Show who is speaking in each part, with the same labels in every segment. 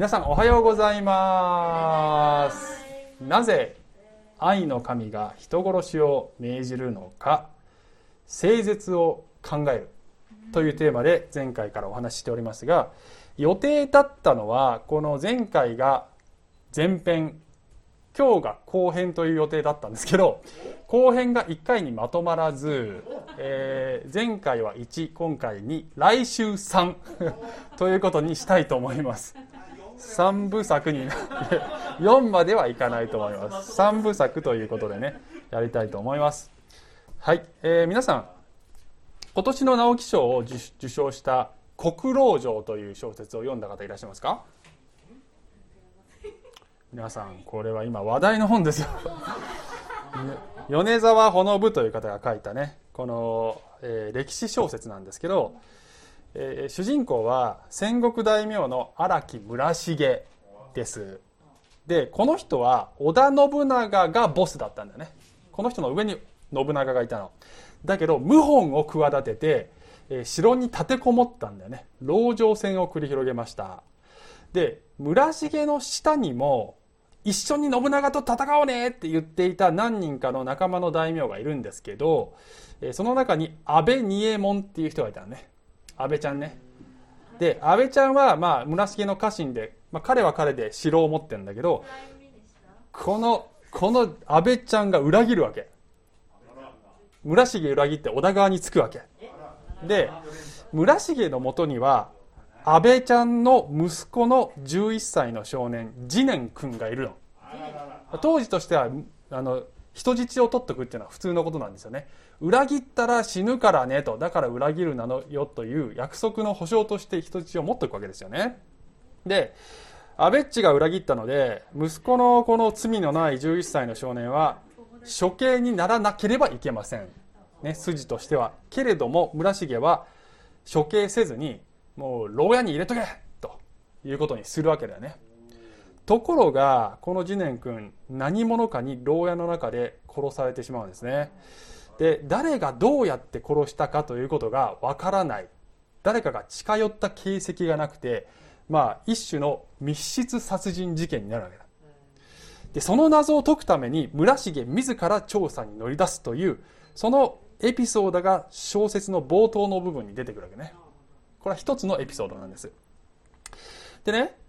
Speaker 1: 皆さんおはようございます。なぜ愛の神が人殺しを命じるのか。誠実を考えるというテーマで前回からお話ししておりますが予定だったのはこの前回が前編今日が後編という予定だったんですけど後編が1回にまとまらず、えー、前回は1今回2来週3 ということにしたいと思います。3部作に 4まではいかないと思います。3部作ということでねやりたいと思います。はい、えー、皆さん今年の直木賞を受賞した「国老城」という小説を読んだ方いらっしゃいますか？皆さんこれは今話題の本ですよ。米沢ほのぶという方が書いたねこの、えー、歴史小説なんですけど、えー、主人公は戦国大名の荒木村重です。でこの人は織田信長がボスだったんだよね。この人の上に信長がいたの。だけど謀反を企てて、えー、城に立てこもったんだよね。籠城戦を繰り広げました。で村重の下にも一緒に信長と戦おうねって言っていた何人かの仲間の大名がいるんですけど、えその中に安倍仁右衛門っていう人がいたのね。安倍ちゃんね。で安倍ちゃんはまあ村重の家臣で、まあ、彼は彼で城を持ってるんだけどこのこの安倍ちゃんが裏切るわけ。村重裏切って織田側につくわけ。で村重のもとには安倍ちゃんの息子の11歳の少年次年君がいるの。当時としてはあの人質を取っておくっていうのは普通のことなんですよね。裏切ったら死ぬからねと。だから裏切るなのよという約束の保証として人質を持っておくわけですよね。で安倍っちが裏切ったので息子のこの罪のない11歳の少年は処刑にならなければいけません、ね、筋としては。けれども村重は処刑せずにもう牢屋に入れとけということにするわけだよね。ところがこの次年君何者かに牢屋の中で殺されてしまうんですね。で誰がどうやって殺したかということがわからない。誰かが近寄った形跡がなくてまあ一種の密室殺人事件になるわけだ。でその謎を解くために村重自ら調査に乗り出すというそのエピソードが小説の冒頭の部分に出てくるわけね。これは一つのエピソードなんです。でね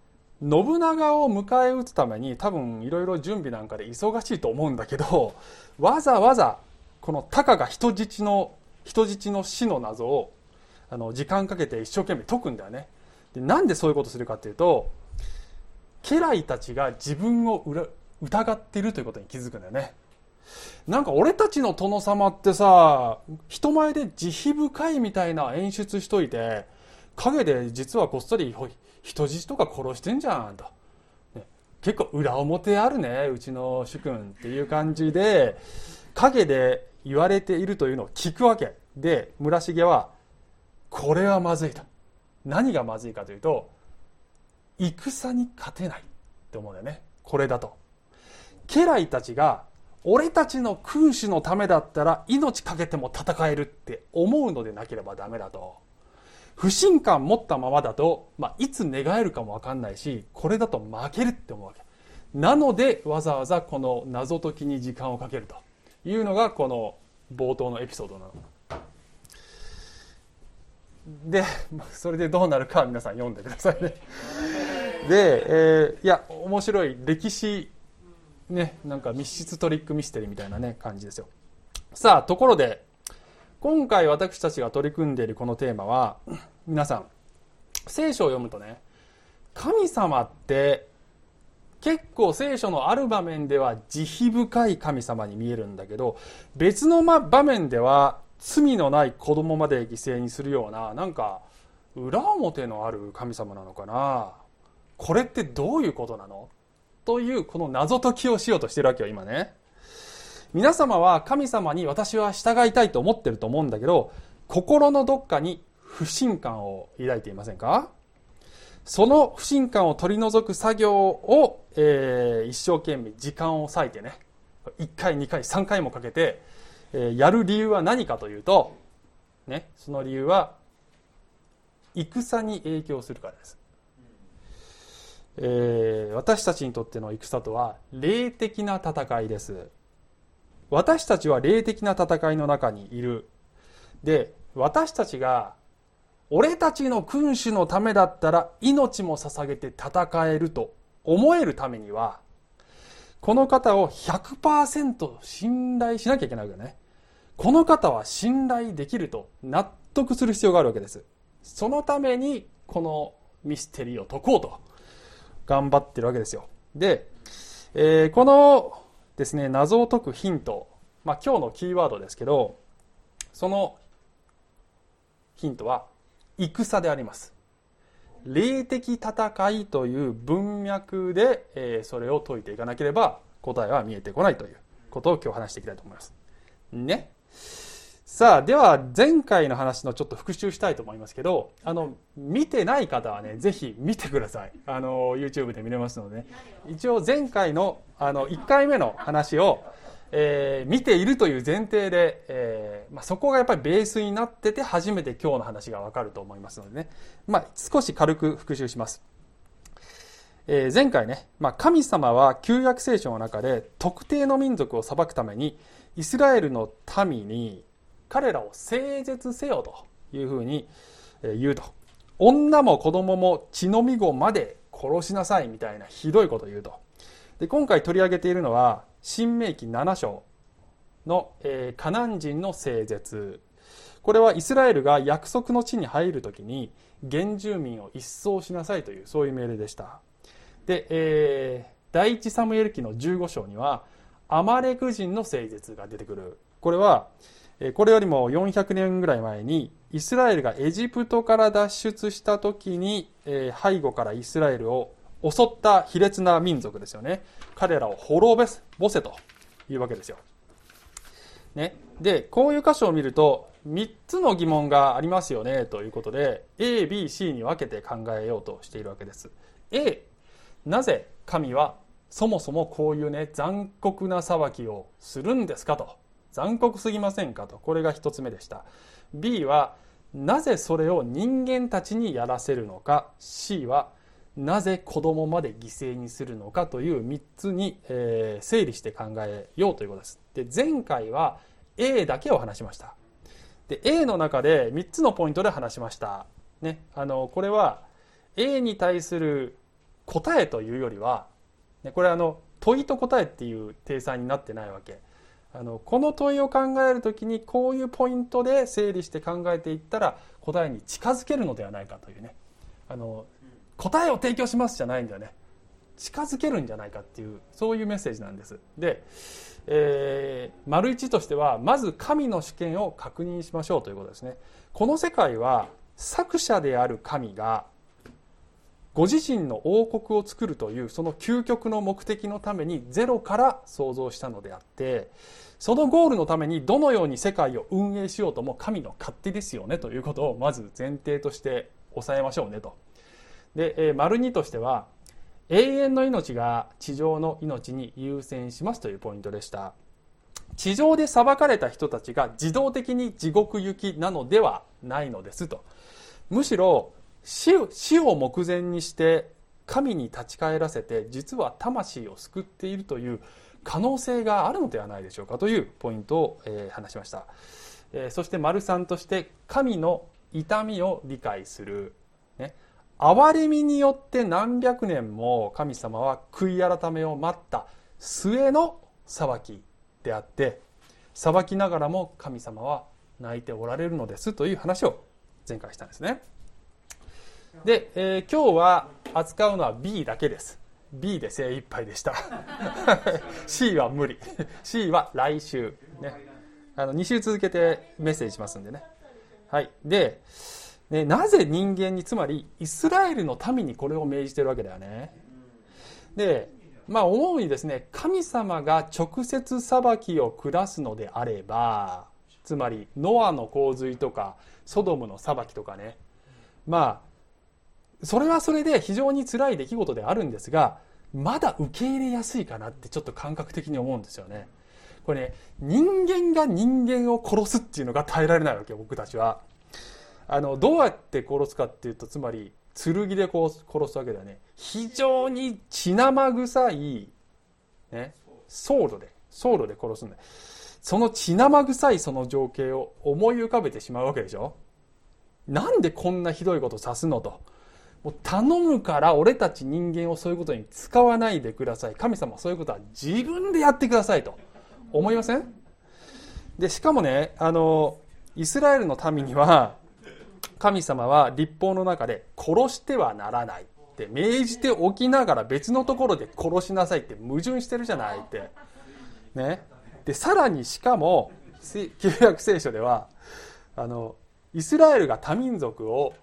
Speaker 1: 信長を迎え撃つために多分いろいろ準備なんかで忙しいと思うんだけどわざわざこのタカが人質の人質の死の謎をあの時間かけて一生懸命解くんだよね。でなんでそういうことするかっていうと家来たちが自分を疑っているということに気づくんだよね。なんか俺たちの殿様ってさ人前で慈悲深いみたいな演出しといて陰で実はこっそり人質とか殺してんじゃんと、ね、結構裏表あるねうちの主君っていう感じで陰で言われているというのを聞くわけ。で村重はこれはまずいと。何がまずいかというと戦に勝てないって思うんだよね。これだと。家来たちが俺たちの君主のためだったら命かけても戦えるって思うのでなければダメだと。不信感持ったままだと、まあ、いつ寝返るかも分かんないしこれだと負けるって思うわけ。なのでわざわざこの謎解きに時間をかけると。いうのがこの冒頭のエピソードなの。でそれでどうなるか皆さん読んでくださいね。で、えー、いや面白い歴史ねなんか密室トリックミステリーみたいなね感じですよ。さあところで今回私たちが取り組んでいるこのテーマは皆さん聖書を読むとね神様って結構聖書のある場面では慈悲深い神様に見えるんだけど別の場面では罪のない子供まで犠牲にするようななんか裏表のある神様なのかな。これってどういうことなの？というこの謎解きをしようとしてるわけよ今ね。皆様は神様に私は従いたいと思ってると思うんだけど心のどっかに不信感を抱いていませんか？その不信感を取り除く作業を、えー、一生懸命時間を割いてね1回2回3回もかけて、えー、やる理由は何かというと、ね、その理由は戦に影響するからです。えー、私たちにとっての戦とは霊的な戦いです。私たちは霊的な戦いの中にいる。で私たちが俺たちの君主のためだったら命も捧げて戦えると思えるためにはこの方を100%信頼しなきゃいけないわけね。この方は信頼できると納得する必要があるわけです。そのためにこのミステリーを解こうと頑張ってるわけですよ。で、えー、このですね謎を解くヒント、まあ、今日のキーワードですけどそのヒントは戦であります。霊的戦いという文脈で、えー、それを解いていかなければ答えは見えてこないということを今日話していきたいと思います。ね。さあでは前回の話のちょっと復習したいと思いますけどあの見てない方はねぜひ見てください。あの YouTube で見れますので、ね、一応前回のあの1回目の話を、えー、見ているという前提で、えーまあ、そこがやっぱりベースになってて初めて今日の話がわかると思いますのでね、まあ、少し軽く復習します。えー、前回ね、まあ、神様は旧約聖書の中で特定の民族を裁くためにイスラエルの民に彼らを整絶せよというふうに言うと。女も子供も血のみ子まで殺しなさいみたいなひどいことを言うと。で今回取り上げているのは新明記7章の、えー、カナン人の整絶これはイスラエルが約束の地に入るときに原住民を一掃しなさいというそういう命令でした。で、えー、第一サムエル記の15章にはアマレク人の整絶が出てくる。これはこれよりも400年ぐらい前にイスラエルがエジプトから脱出した時に、背後からイスラエルを襲った卑劣な民族ですよね。彼らを滅ぼせというわけですよ、ね、でこういう箇所を見ると3つの疑問がありますよねということで ABC に分けて考えようとしているわけです。A なぜ神はそもそもこういうね残酷な裁きをするんですかと。残酷すぎませんかと。これが1つ目でした。B はなぜそれを人間たちにやらせるのか。C はなぜ子供まで犠牲にするのかという3つに、えー、整理して考えようということです。で前回は A だけを話しました。で A の中で3つのポイントで話しました、ね、あのこれは A に対する答えというよりは、ね、これあの問いと答えっていう体裁になってないわけ。あのこの問いを考えるときにこういうポイントで整理して考えていったら答えに近づけるのではないかというね。あの答えを提供しますじゃないんだよね。近づけるんじゃないかっていうそういうメッセージなんです。で、えー、丸一としてはまず神の主権を確認しましょうということですね。この世界は作者である神がご自身の王国を作るというその究極の目的のためにゼロから創造したのであってそのゴールのためにどのように世界を運営しようとも神の勝手ですよねということをまず前提として抑えましょうねと。で、え丸2としては永遠の命が地上の命に優先しますというポイントでした。地上で裁かれた人たちが自動的に地獄行きなのではないのですと。むしろ死を目前にして神に立ち返らせて実は魂を救っているという可能性があるのではないでしょうかというポイントを、えー、話しました、えー、そして丸3として神の痛みを理解する、憐れみによって何百年も神様は悔い改めを待った末の裁きであって裁きながらも神様は泣いておられるのですという話を前回したんですね。で、えー、今日は扱うのは B だけです。B で精一杯でした。C は無理。C は来週ね。あの2週続けてメッセージしますんでね。はい。でねなぜ人間につまりイスラエルの民にこれを命じてるわけだよね。でまあ思うにですね神様が直接裁きを下すのであればつまりノアの洪水とかソドムの裁きとかね。まあそれはそれで非常に辛い出来事であるんですがまだ受け入れやすいかなってちょっと感覚的に思うんですよね。これね人間が人間を殺すっていうのが耐えられないわけ僕たちは。あのどうやって殺すかっていうとつまり剣でこう殺すわけだよね。非常に血生臭い、ね、ソードでソードで殺すんだ。その血生臭いその情景を思い浮かべてしまうわけでしょ。なんでこんなひどいことさすのと。もう頼むから俺たち人間をそういうことに使わないでください。神様そういうことは自分でやってくださいと。思いません？でしかもねあのイスラエルの民には神様は立法の中で殺してはならないって命じておきながら別のところで殺しなさいって矛盾してるじゃないって。ね。でさらにしかも旧約聖書ではあのイスラエルが多民族を、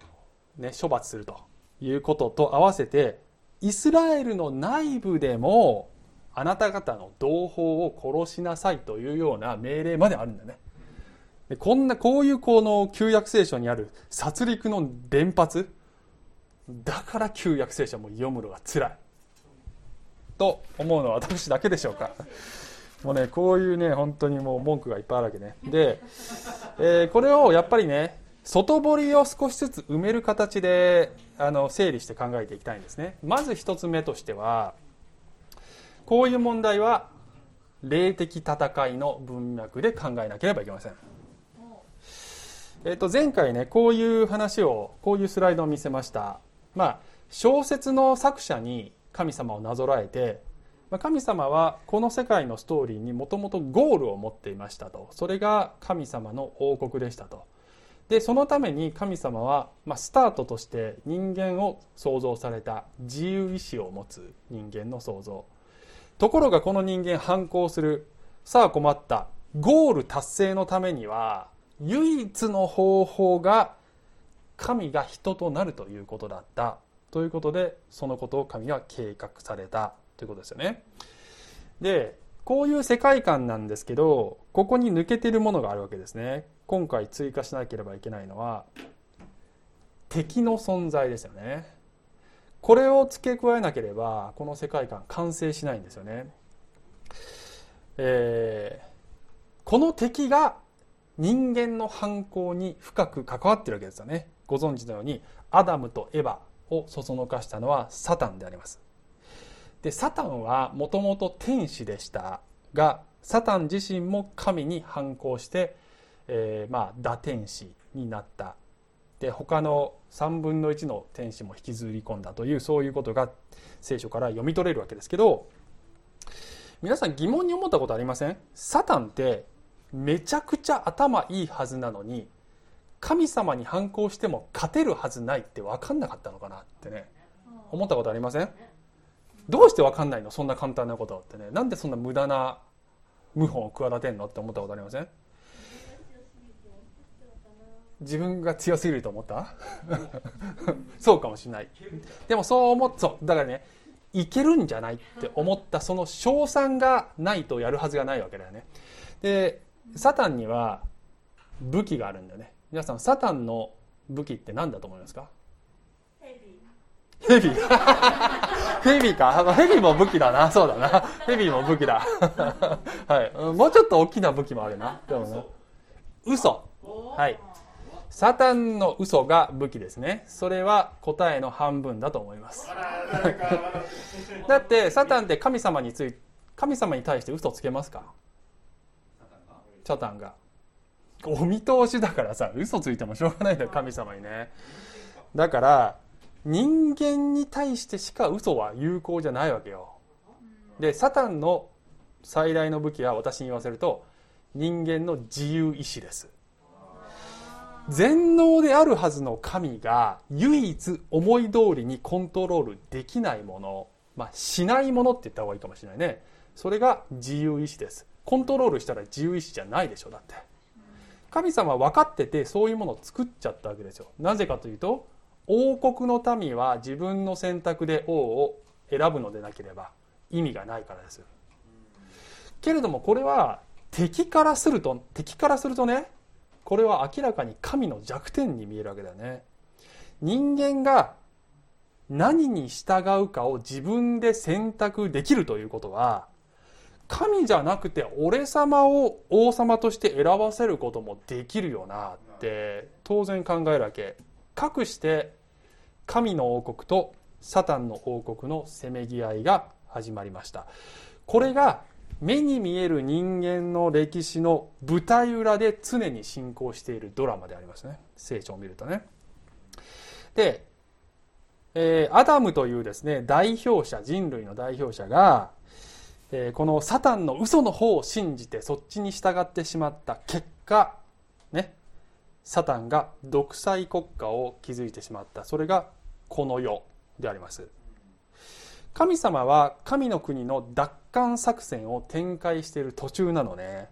Speaker 1: ね、処罰するということと合わせてイスラエルの内部でもあなた方の同胞を殺しなさいというような命令まであるんだね。こんなこういうこの旧約聖書にある殺戮の連発。だから旧約聖書も読むのが辛い。と思うのは私だけでしょうか。もうねこういうね本当にもう文句がいっぱいあるわけね。で、えー、これをやっぱりね外堀を少しずつ埋める形であの整理して考えていきたいんですね。まず一つ目としてはこういう問題は霊的戦いの文脈で考えなければいけません。えっと前回ねこういう話をこういうスライドを見せました。まあ小説の作者に神様をなぞらえてま神様はこの世界のストーリーにもともとゴールを持っていましたと。それが神様の王国でしたと。でそのために神様は、まあ、スタートとして人間を創造された自由意志を持つ人間の創造。ところがこの人間反抗する。さあ困った。ゴール達成のためには唯一の方法が神が人となるということだったということでそのことを神は計画されたということですよね。でこういう世界観なんですけどここに抜けてるものがあるわけですね。今回追加しなければいけないのは敵の存在ですよね。これを付け加えなければこの世界観完成しないんですよね。えー、この敵が人間の犯行に深く関わってるわけですよね。ご存知のようにアダムとエバをそそのかしたのはサタンであります。でサタンはもともと天使でしたがサタン自身も神に反抗して、えー、まあ打天使になった。で他の3分の1の天使も引きずり込んだというそういうことが聖書から読み取れるわけですけど皆さん疑問に思ったことありません？サタンってめちゃくちゃ頭いいはずなのに神様に反抗しても勝てるはずないって分かんなかったのかなってね思ったことありません？どうして分かんないの？そんな簡単なことってね。なんでそんな無駄な謀反を企てんのって思ったことありません？自分が強すぎると思った？そうかもしれない。でもそう思っそうだからねいけるんじゃないって思ったその賞賛がないとやるはずがないわけだよね。でサタンには武器があるんだよね。皆さんサタンの武器って何だと思いますか？ヘビ。ヘビ。か。ヘビも武器だな。そうだな。ヘビも武器だ。はい。もうちょっと大きな武器もあるな。でもね。嘘。はい。サタンの嘘が武器ですね。それは答えの半分だと思います。だってサタンって神様につい神様に対して嘘つけますかサタンが。お見通しだからさ嘘ついてもしょうがないんだよ神様にね。だから人間に対してしか嘘は有効じゃないわけよ。でサタンの最大の武器は私に言わせると人間の自由意志です。全能であるはずの神が唯一思い通りにコントロールできないもの、まあ、しないものって言った方がいいかもしれないね。それが自由意志ですコントロールしたら自由意志じゃないでしょだって。神様は分かっててそういうものを作っちゃったわけですよ。なぜかというと王国の民は自分の選択で王を選ぶのでなければ意味がないからです。けれどもこれは敵からすると敵からするとねこれは明らかに神の弱点に見えるわけだよね。人間が何に従うかを自分で選択できるということは神じゃなくて俺様を王様として選ばせることもできるよなって当然考えるわけかくして神の王国とサタンの王国のせめぎ合いが始まりました。これが目に見える人間の歴史の舞台裏で常に進行しているドラマでありますね。聖書を見るとね。で、えー、アダムというですね代表者人類の代表者が、このサタンの嘘の方を信じてそっちに従ってしまった結果ねサタンが独裁国家を築いてしまった。それがこの世であります。神様は神の国の奪還作戦を展開している途中なのね、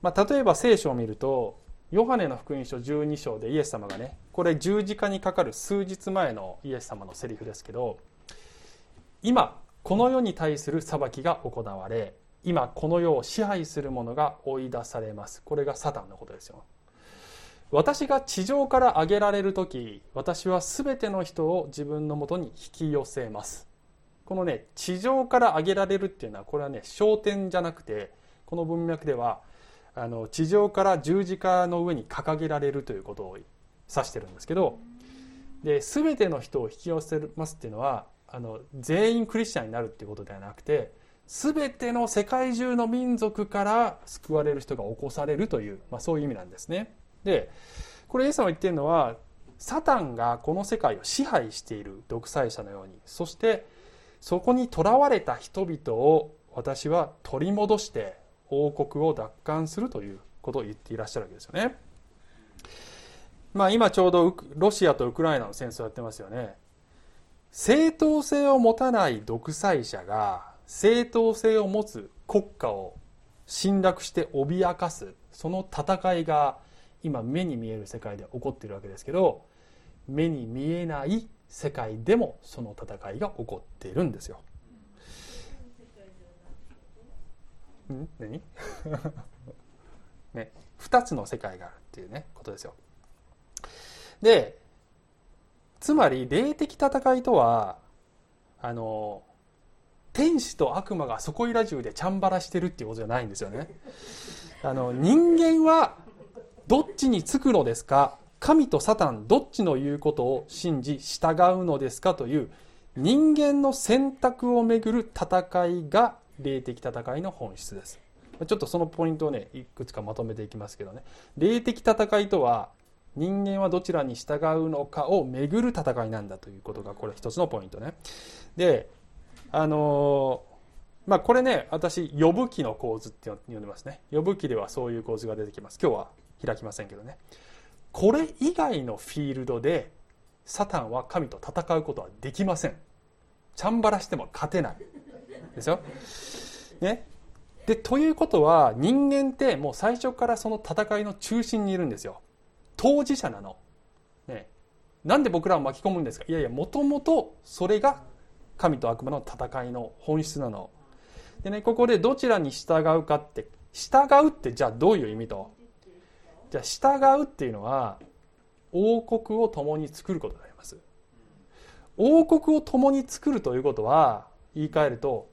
Speaker 1: まあ、例えば聖書を見るとヨハネの福音書12章でイエス様がねこれ十字架にかかる数日前のイエス様のセリフですけど今この世に対する裁きが行われ今この世を支配する者が追い出されます。これがサタンのことですよ。私が地上から上げられる時私は全ての人を自分のもとに引き寄せます。このね地上から上げられるっていうのはこれはね焦点じゃなくてこの文脈ではあの地上から十字架の上に掲げられるということを指してるんですけどで全ての人を引き寄せますっていうのはあの全員クリスチャンになるっていうことではなくて全ての世界中の民族から救われる人が起こされるという、まあ、そういう意味なんですね。でこれイエス様が言ってるのはサタンがこの世界を支配している独裁者のようにそしてそこにとらわれた人々を私は取り戻して王国を奪還するということを言っていらっしゃるわけですよね。まあ今ちょうどロシアとウクライナの戦争やってますよね。正当性を持たない独裁者が正当性を持つ国家を侵略して脅かすその戦いが今目に見える世界で起こっているわけですけど目に見えない世界でもその戦いが起こっているんですよ。ん？何？ね、2つの世界があるっていうねことですよ。でつまり霊的戦いとはあの天使と悪魔がそこいら中でチャンバラしてるっていうことじゃないんですよね。あの人間はどっちにつくのですか？神とサタンどっちの言うことを信じ従うのですか？という人間の選択をめぐる戦いが霊的戦いの本質です。ちょっとそのポイントをねいくつかまとめていきますけどね。霊的戦いとは人間はどちらに従うのかをめぐる戦いなんだということがこれ一つのポイントね。であのー、まあこれね私呼ぶ記の構図って呼んでますね。呼ぶ記ではそういう構図が出てきます。今日は開きませんけどね。これ以外のフィールドでサタンは神と戦うことはできません。チャンバラしても勝てない。ですよ。ね、でということは人間ってもう最初からその戦いの中心にいるんですよ。当事者なの、ね、なんで僕らを巻き込むんですか？いやいやもともとそれが神と悪魔の戦いの本質なの。でねここでどちらに従うかって従うってじゃあどういう意味と？じゃあ従うっていうのは王国を共に作ることになります。王国を共に作るということは言い換えると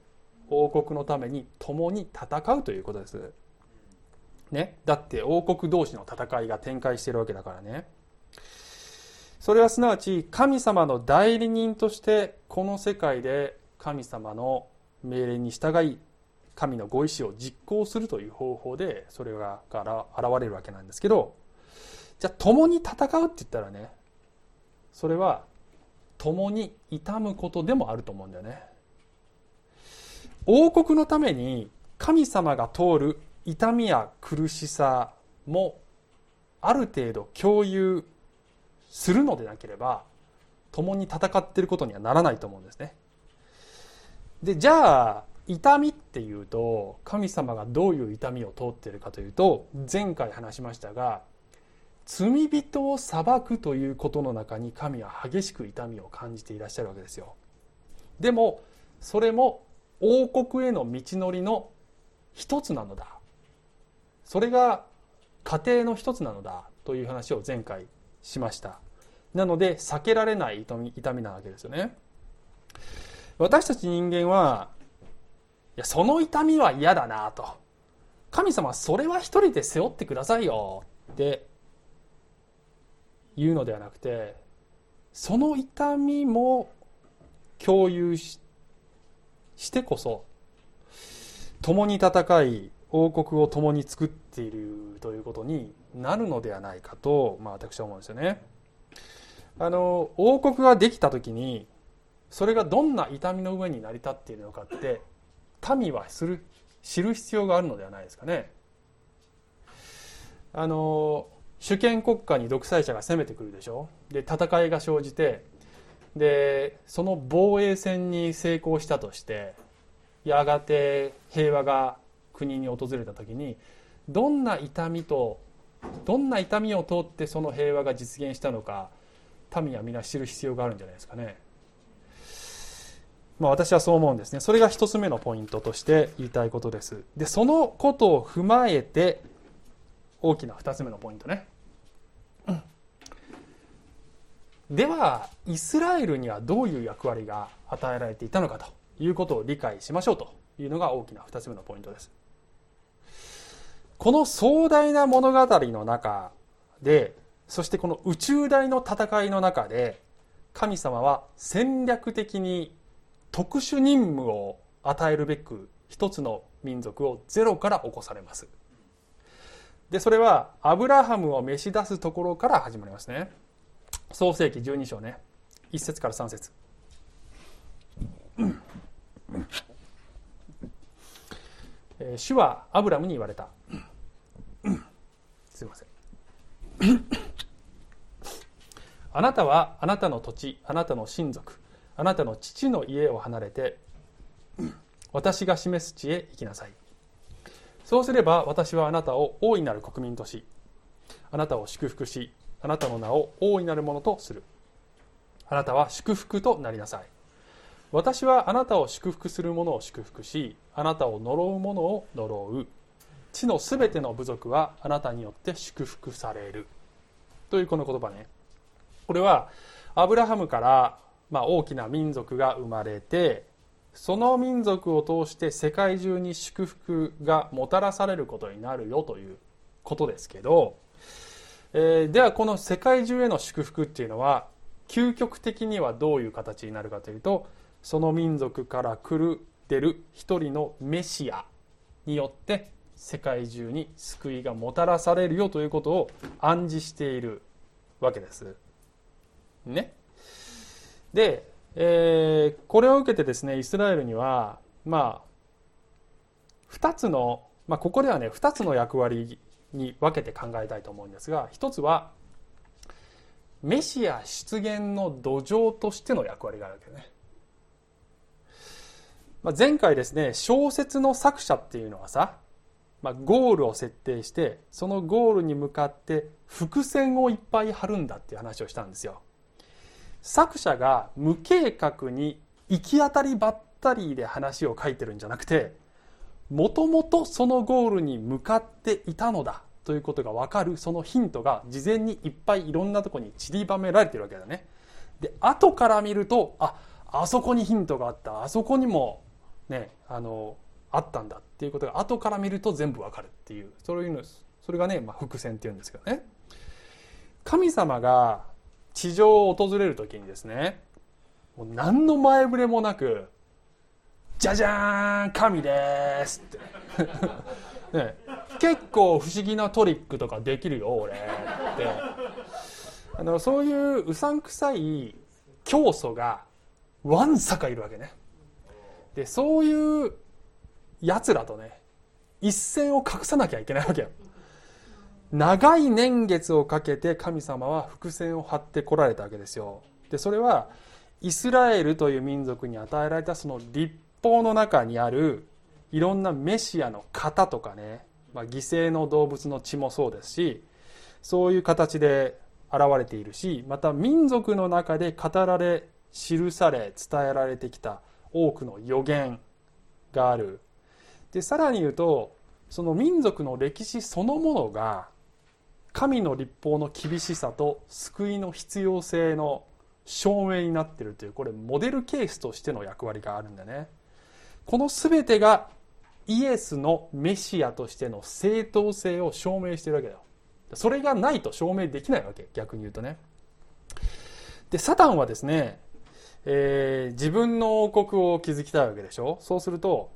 Speaker 1: 王国のために共に戦うということです、ね、だって王国同士の戦いが展開しているわけだからね。それはすなわち神様の代理人としてこの世界で神様の命令に従い神のご意志を実行するという方法でそれが現れるわけなんですけどじゃあ共に戦うって言ったらねそれは共に痛むことでもあると思うんだよね。王国のために神様が通る痛みや苦しさもある程度共有するのでなければ共に戦っていることにはならないと思うんですね。でじゃあ痛みっていうと神様がどういう痛みを通っているかというと前回話しましたが罪人を裁くということの中に神は激しく痛みを感じていらっしゃるわけですよ。でもそれも王国への道のりの一つなのだ。それが家庭の一つなのだという話を前回しました。なので避けられない痛み痛みなわけですよね。私たち人間はいやその痛みは嫌だなと。神様それは一人で背負ってくださいよ。って言うのではなくてその痛みも共有ししてこそ共に戦い王国を共に作っているということになるのではないかと、まあ、私は思うんですよね。あの王国ができた時にそれがどんな痛みの上に成り立っているのかって民はする知る必要があるのではないですかね。あの主権国家に独裁者が攻めてくるでしょで戦いが生じてでその防衛戦に成功したとしてやがて平和が国に訪れた時にどんな痛みとどんな痛みを通ってその平和が実現したのか民は皆知る必要があるんじゃないですかね。まあ、私はそう思うんですね。それが一つ目のポイントとして言いたいことです。で、そのことを踏まえて、大きな二つ目のポイントね。では、イスラエルにはどういう役割が与えられていたのかということを理解しましょうというのが大きな二つ目のポイントです。この壮大な物語の中で、そしてこの宇宙大の戦いの中で、神様は戦略的に特殊任務を与えるべく一つの民族をゼロから起こされます。で、それはアブラハムを召し出すところから始まりますね。創世紀12章ね。1節から3節主はアブラムに言われた。すいません。あなたはあなたの土地、あなたの親族、あなたの父の家を離れて、私が示す地へ行きなさい。そうすれば私はあなたを大いなる国民とし、あなたを祝福し、あなたの名を大いなるものとする。あなたは祝福となりなさい。私はあなたを祝福する者を祝福し、あなたを呪う者を呪う。地のすべての部族はあなたによって祝福される。というこの言葉ね。これは、アブラハムから、まあ、大きな民族が生まれて、その民族を通して世界中に祝福がもたらされることになるよということですけど、えー、ではこの世界中への祝福っていうのは究極的にはどういう形になるかというとその民族から来る出る一人のメシアによって世界中に救いがもたらされるよということを暗示しているわけです。ね。で、えー、これを受けてですねイスラエルにはまあ2つの、まあ、ここではね2つの役割に分けて考えたいと思うんですが一つはメシア出現の土壌としての役割があるわけね。まあ、前回ですね小説の作者っていうのはさ、まあ、ゴールを設定してそのゴールに向かって伏線をいっぱい張るんだっていう話をしたんですよ。作者が無計画に行き当たりばったりで話を書いてるんじゃなくてもともとそのゴールに向かっていたのだということが分かるそのヒントが事前にいっぱいいろんなとこに散りばめられてるわけだね。で後から見るとああそこにヒントがあったあそこにもねあのあったんだっていうことが後から見ると全部わかるっていうそういうのそれがね、まあ、伏線っていうんですけどね。神様が地上を訪れる時にですねもう何の前触れもなく「じゃじゃーん神です」って。ね、結構不思議なトリックとかできるよ俺って。あのそういううさんくさい教祖がわんさかいるわけね。でそういうやつらとね一線を画さなきゃいけないわけよ。長い年月をかけて神様は伏線を張ってこられたわけですよ。でそれはイスラエルという民族に与えられたその立法の中にあるいろんなメシアの型とかね、まあ、犠牲の動物の血もそうですしそういう形で現れているしまた民族の中で語られ記され伝えられてきた多くの予言があるでさらに言うとその民族の歴史そのものが神の立法の厳しさと救いの必要性の証明になっているというこれモデルケースとしての役割があるんだね。この全てがイエスのメシアとしての正当性を証明しているわけだよ。それがないと証明できないわけ逆に言うとね。でサタンはですね、えー、自分の王国を築きたいわけでしょ？そうすると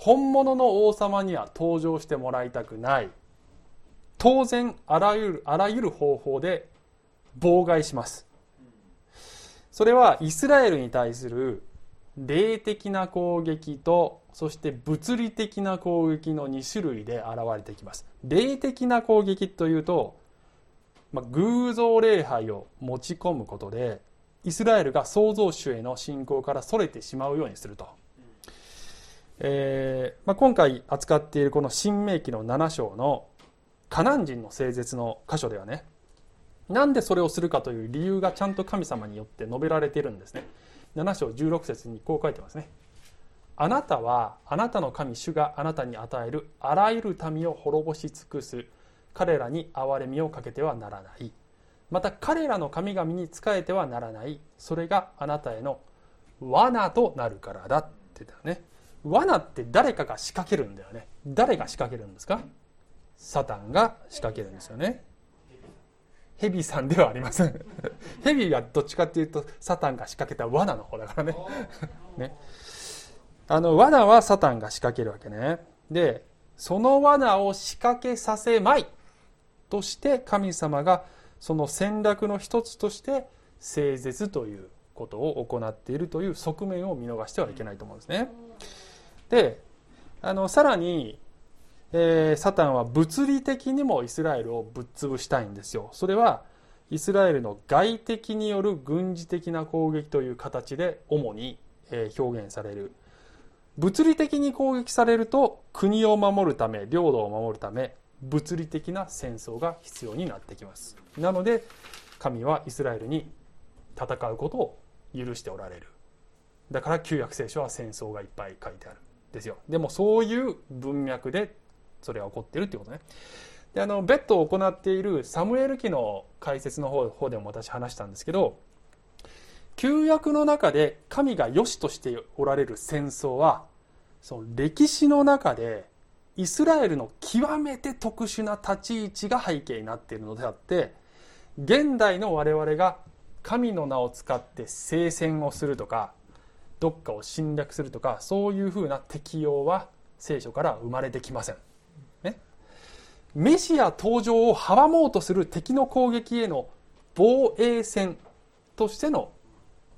Speaker 1: 本物の王様には登場してもらいたくない。当然あらゆるあらゆる方法で妨害します。それはイスラエルに対する霊的な攻撃とそして物理的な攻撃の2種類で現れてきます。霊的な攻撃というと、まあ、偶像礼拝を持ち込むことでイスラエルが創造主への信仰からそれてしまうようにすると、えーまあ、今回扱っているこの新明記の7章のカナン人の聖絶の箇所ではねなんでそれをするかという理由がちゃんと神様によって述べられているんですね。7章16節にこう書いてますね。あなたはあなたの神主があなたに与えるあらゆる民を滅ぼし尽くす。彼らに憐れみをかけてはならない。また彼らの神々に仕えてはならない。それがあなたへの罠となるからだって言ったね。罠って誰かが仕掛けるんだよね。誰が仕掛けるんですか？サタンが仕掛けるんですよね。ヘビさんではありません。ヘビはどっちかっていうとサタンが仕掛けた罠の方だからね。ね。あの罠はサタンが仕掛けるわけね。でその罠を仕掛けさせまいとして神様がその戦略の一つとして誠実ということを行っているという側面を見逃してはいけないと思うんですね。であのさらにえー、サタンは物理的にもイスラエルをぶっ潰したいんですよ。それはイスラエルの外敵による軍事的な攻撃という形で主に、えー、表現される。物理的に攻撃されると国を守るため領土を守るため物理的な戦争が必要になってきます。なので神はイスラエルに戦うことを許しておられる。だから旧約聖書は戦争がいっぱい書いてある。ですよ。でもそういう文脈でそれが起こってるっていうことね。であのベッドを行っているサムエル記の解説の方方でも私話したんですけど旧約の中で神が良しとしておられる戦争はその歴史の中でイスラエルの極めて特殊な立ち位置が背景になっているのであって現代の我々が神の名を使って聖戦をするとかどっかを侵略するとかそういうふうな適用は聖書から生まれてきません。ね。メシア登場を阻もうとする敵の攻撃への防衛戦としての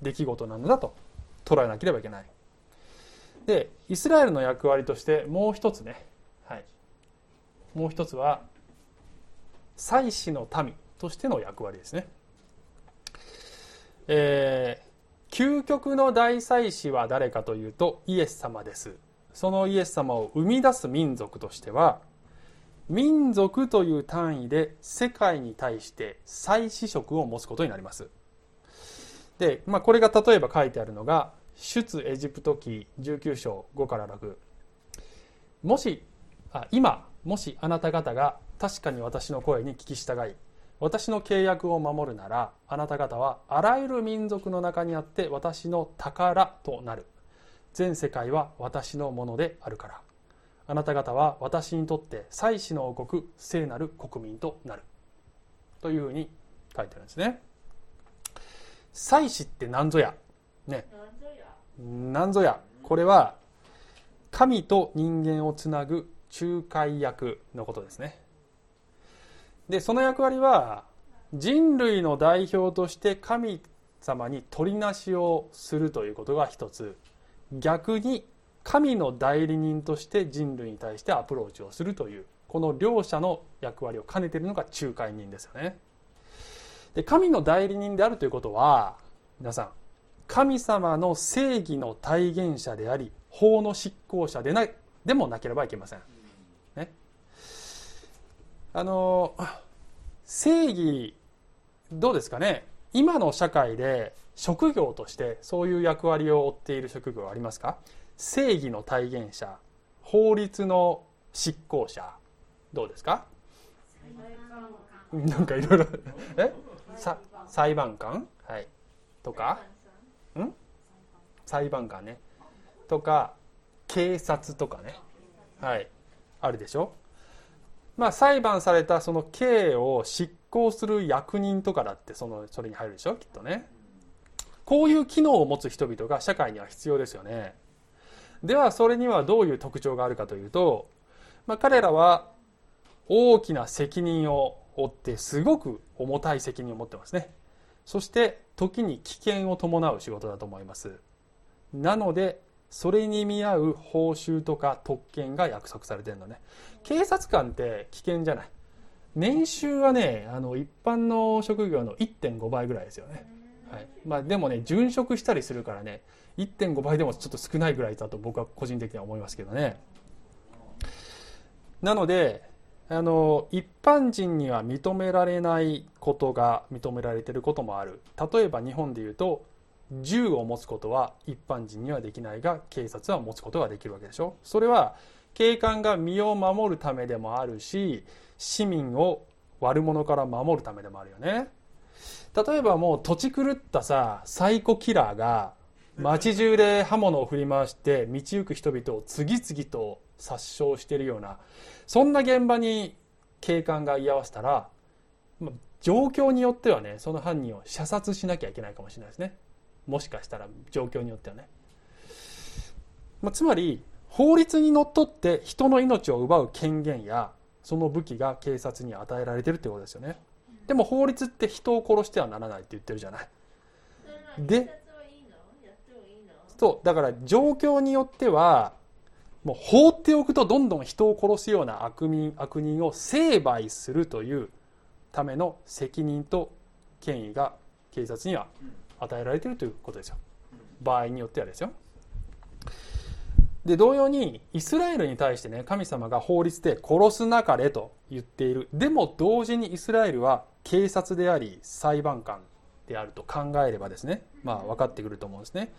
Speaker 1: 出来事なのだと捉えなければいけない。でイスラエルの役割としてもう一つね、はい、もう一つは祭司の民としての役割ですね。えー、究極の大祭司は誰かというとイエス様です。そのイエス様を生み出す民族としては民族という単位で世界に対して再試食を持つことになります。で、まあ、これが例えば書いてあるのが出エジプト記19章5から6もしあ今もしあなた方が確かに私の声に聞き従い私の契約を守るならあなた方はあらゆる民族の中にあって私の宝となる。全世界は私のものであるから。あなた方は私にとって祭司の王国聖なる国民となる。というふうに書いてあるんですね。祭司って何ぞや。ね。何ぞや。これは神と人間をつなぐ仲介役のことですね。でその役割は人類の代表として神様に取りなしをするということが一つ。逆に神の代理人として人類に対してアプローチをするというこの両者の役割を兼ねているのが仲介人ですよね。で神の代理人であるということは皆さん神様の正義の体現者であり法の執行者でなでもなければいけません、あの正義どうですかね？今の社会で職業としてそういう役割を負っている職業はありますか？正義の体現者法律の執行者どうですか？なんかいろいろ。え？さ裁判官？はい。とか？ん？裁判官ね。とか警察とかね。はい。あるでしょ？まあ裁判されたその刑を執行する役人とかだってそのそれに入るでしょきっとね。こういう機能を持つ人々が社会には必要ですよね。ではそれにはどういう特徴があるかというと、まあ、彼らは大きな責任を負ってすごく重たい責任を持ってますね。そして時に危険を伴う仕事だと思います。なのでそれに見合う報酬とか特権が約束されてるのね。警察官って危険じゃない。年収はねあの一般の職業の1.5倍ぐらいですよね、はい。まあ、でもね殉職したりするからね1.5倍でもちょっと少ないぐらいだと僕は個人的には思いますけどね。なのであの一般人には認められないことが認められていることもある。例えば日本でいうと銃を持つことは一般人にはできないが警察は持つことができるわけでしょ。それは警官が身を守るためでもあるし市民を悪者から守るためでもあるよね。例えばもう土地狂ったさサイコキラーが街中で刃物を振り回して道行く人々を次々と殺傷しているようなそんな現場に警官が居合わせたら、まあ、状況によってはねその犯人を射殺しなきゃいけないかもしれないですね。もしかしたら状況によってはね、まあ、つまり法律にのっとって人の命を奪う権限やその武器が警察に与えられてるってことですよね。でも法律って人を殺してはならないって言ってるじゃない。でそうだから状況によってはもう放っておくとどんどん人を殺すような悪人悪人を成敗するというための責任と権威が警察には与えられているということですよ。場合によってはですよ。で同様にイスラエルに対してね神様が法律で殺すなかれと言っている。でも同時にイスラエルは警察であり裁判官であると考えればですね。まあ分かってくると思うんですね。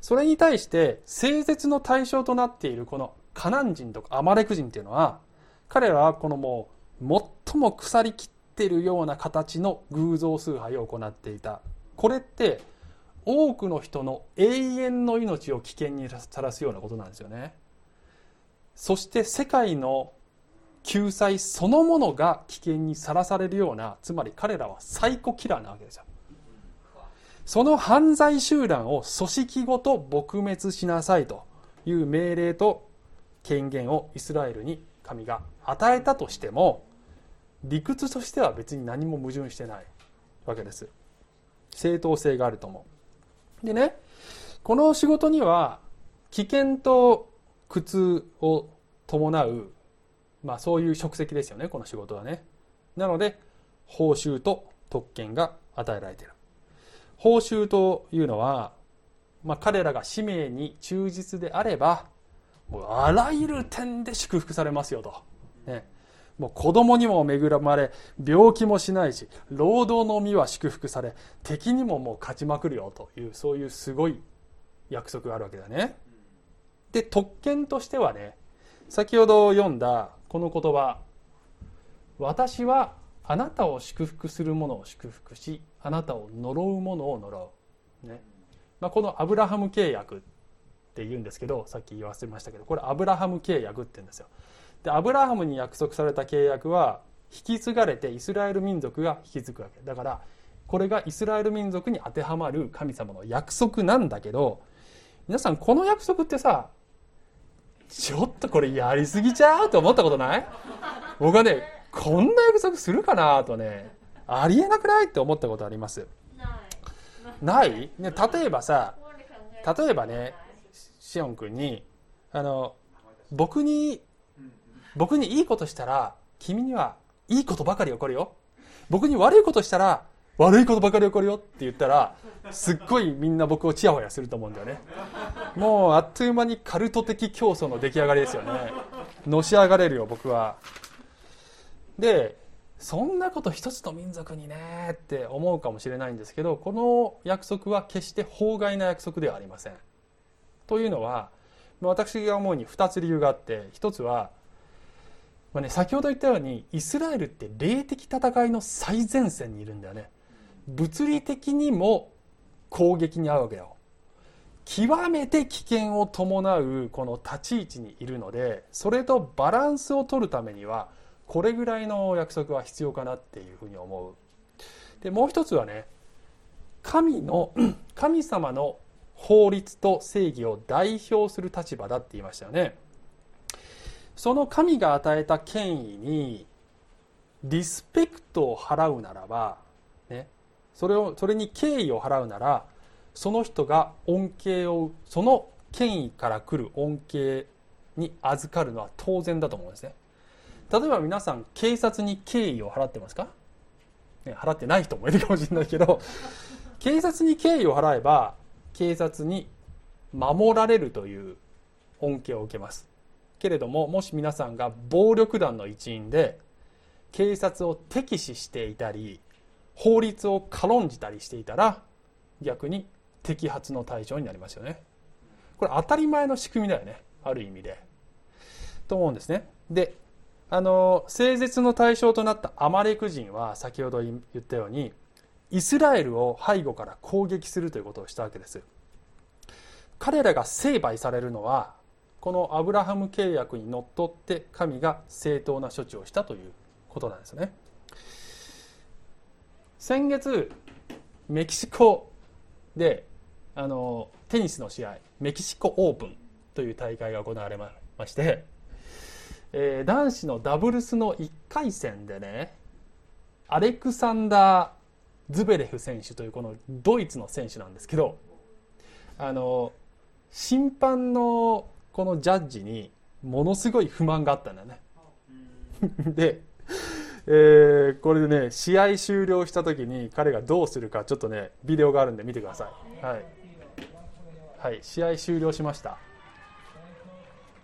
Speaker 1: それに対して聖絶の対象となっているこのカナン人とかアマレク人っていうのは彼らはこのもう最も腐りきっているような形の偶像崇拝を行っていた。これって多くの人の永遠の命を危険にさらすようなことなんですよね。そして世界の救済そのものが危険にさらされるようなつまり彼らはサイコキラーなわけですよ。その犯罪集団を組織ごと撲滅しなさいという命令と権限をイスラエルに神が与えたとしても理屈としては別に何も矛盾してないわけです。正当性があると思う。でねこの仕事には危険と苦痛を伴う、まあ、そういう職責ですよねこの仕事はね。なので報酬と特権が与えられている。報酬というのは、まあ、彼らが使命に忠実であればもうあらゆる点で祝福されますよと、ね、もう子供にも恵まれ病気もしないし労働の身は祝福され敵にももう勝ちまくるよというそういうすごい約束があるわけだね。で特権としてはね先ほど読んだこの言葉私はあなたを祝福する者を祝福しあなたを呪う者を呪う、ね。まあ、このアブラハム契約って言うんですけどさっき言わせましたけどこれアブラハム契約って言うんですよ。でアブラハムに約束された契約は引き継がれてイスラエル民族が引き継ぐわけ。だからこれがイスラエル民族に当てはまる神様の約束なんだけど皆さんこの約束ってさちょっとこれやりすぎちゃうと思ったことない？僕はねこんな約束するかなとねありえなくないって思ったことあります。ない。ね例えばさ例えばねしおん君にあの僕に僕にいいことしたら君にはいいことばかり起こるよ。僕に悪いことしたら悪いことばかり起こるよって言ったらすっごいみんな僕をチヤホヤすると思うんだよね。もうあっという間にカルト的競争の出来上がりですよね。のし上がれるよ僕は。でそんなこと一つの民族にねって思うかもしれないんですけどこの約束は決して法外な約束ではありません。というのは私が思うに2つ理由があって1つは、まあね、先ほど言ったようにイスラエルって霊的戦いの最前線にいるんだよね。物理的にも攻撃に遭うわけよ。極めて危険を伴うこの立ち位置にいるのでそれとバランスを取るためにはこれぐらいの約束は必要かなっていうふうに思うでもう一つはね神の 神様の法律と正義を代表する立場だって言いましたよねその神が与えた権威にリスペクトを払うならば、ね、それをそれに敬意を払うならその人が恩恵をその権威から来る恩恵に預かるのは当然だと思うんですね。例えば皆さん警察に敬意を払ってますか、ね、払ってない人もいるかもしれないけど警察に敬意を払えば警察に守られるという恩恵を受けます。けれどももし皆さんが暴力団の一員で警察を敵視していたり法律を軽んじたりしていたら逆に摘発の対象になりますよね。これ当たり前の仕組みだよね。ある意味で。と思うんですね。であの聖絶の対象となったアマレク人は先ほど言ったようにイスラエルを背後から攻撃するということをしたわけです。彼らが成敗されるのはこのアブラハム契約にのっとって神が正当な処置をしたということなんですね。先月メキシコであのテニスの試合メキシコオープンという大会が行われましてえー、男子のダブルスの1回戦でねアレクサンダー・ズベレフ選手というこのドイツの選手なんですけどあの審判のこのジャッジにものすごい不満があったんだね。で、えー、これでね試合終了した時に彼がどうするかちょっとねビデオがあるんで見てください。はい、はい、試合終了しました。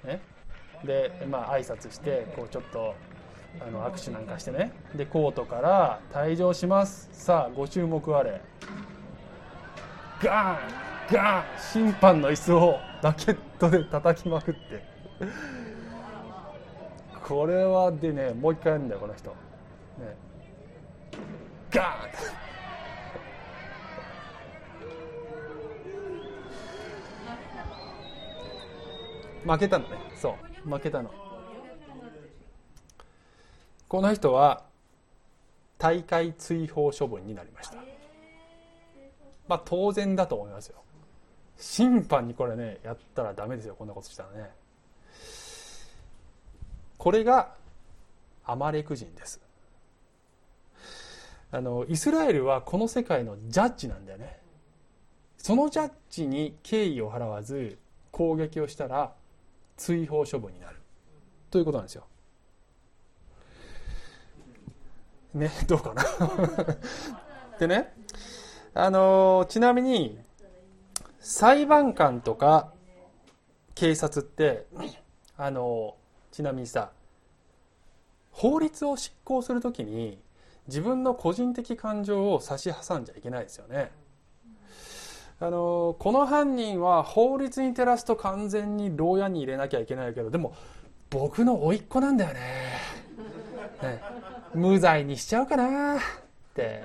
Speaker 1: ね。でまあ挨拶してこうちょっとあの握手なんかしてね。でコートから退場します。さあご注目あれ。ガーンガーン審判の椅子をラケットで叩きまくって。これはでねもう一回やるんだよこの人。ね。ガーン負けたのね。そう。負けたの。この人は大会追放処分になりました。まあ当然だと思いますよ。審判にこれねやったらダメですよこんなことしたらね。これがアマレク人です。あのイスラエルはこの世界のジャッジなんだよね。そのジャッジに敬意を払わず攻撃をしたら追放処分になる。ということなんですよ。ねどうかな。でねあのちなみに裁判官とか警察ってあのちなみにさ法律を執行するときに自分の個人的感情を差し挟んじゃいけないですよね。あのこの犯人は法律に照らすと完全に牢屋に入れなきゃいけないけどでも僕の甥っ子なんだよね。ね。無罪にしちゃうかなって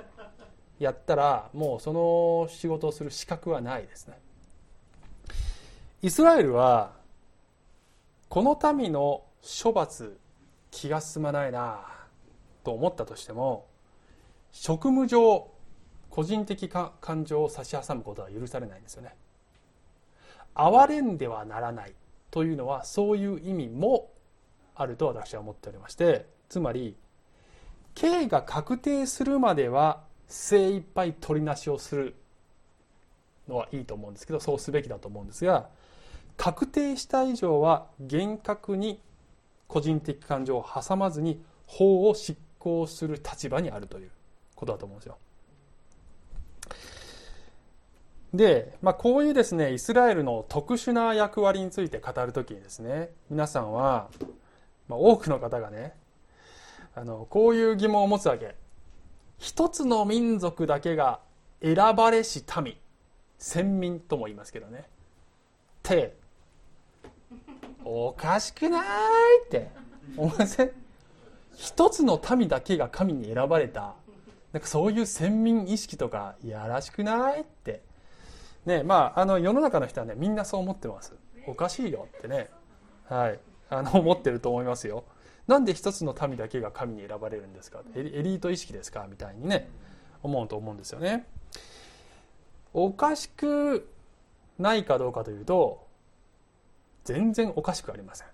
Speaker 1: やったらもうその仕事をする資格はないですね。イスラエルはこの民の処罰気が進まないなと思ったとしても職務上個人的か感情を差し挟むことは許されないんですよね。哀れんではならないというのはそういう意味もあると私は思っておりましてつまり刑が確定するまでは精一杯取りなしをするのはいいと思うんですけどそうすべきだと思うんですが確定した以上は厳格に個人的感情を挟まずに法を執行する立場にあるということだと思うんですよ。で、まあ、こういうですねイスラエルの特殊な役割について語る時にですね皆さんは、まあ、多くの方がねあのこういう疑問を持つわけ一つの民族だけが選ばれし民先民とも言いますけどねっておかしくないって。思いません一つの民だけが神に選ばれた。なんかそういう先民意識とかいやらしくないって。ねまあ、あの世の中の人はねみんなそう思ってます。おかしいよってね、はい、あの思ってると思いますよ。なんで一つの民だけが神に選ばれるんですか？エリート意識ですか？みたいにね。思うと思うんですよね。おかしくないかどうかというと全然おかしくありません、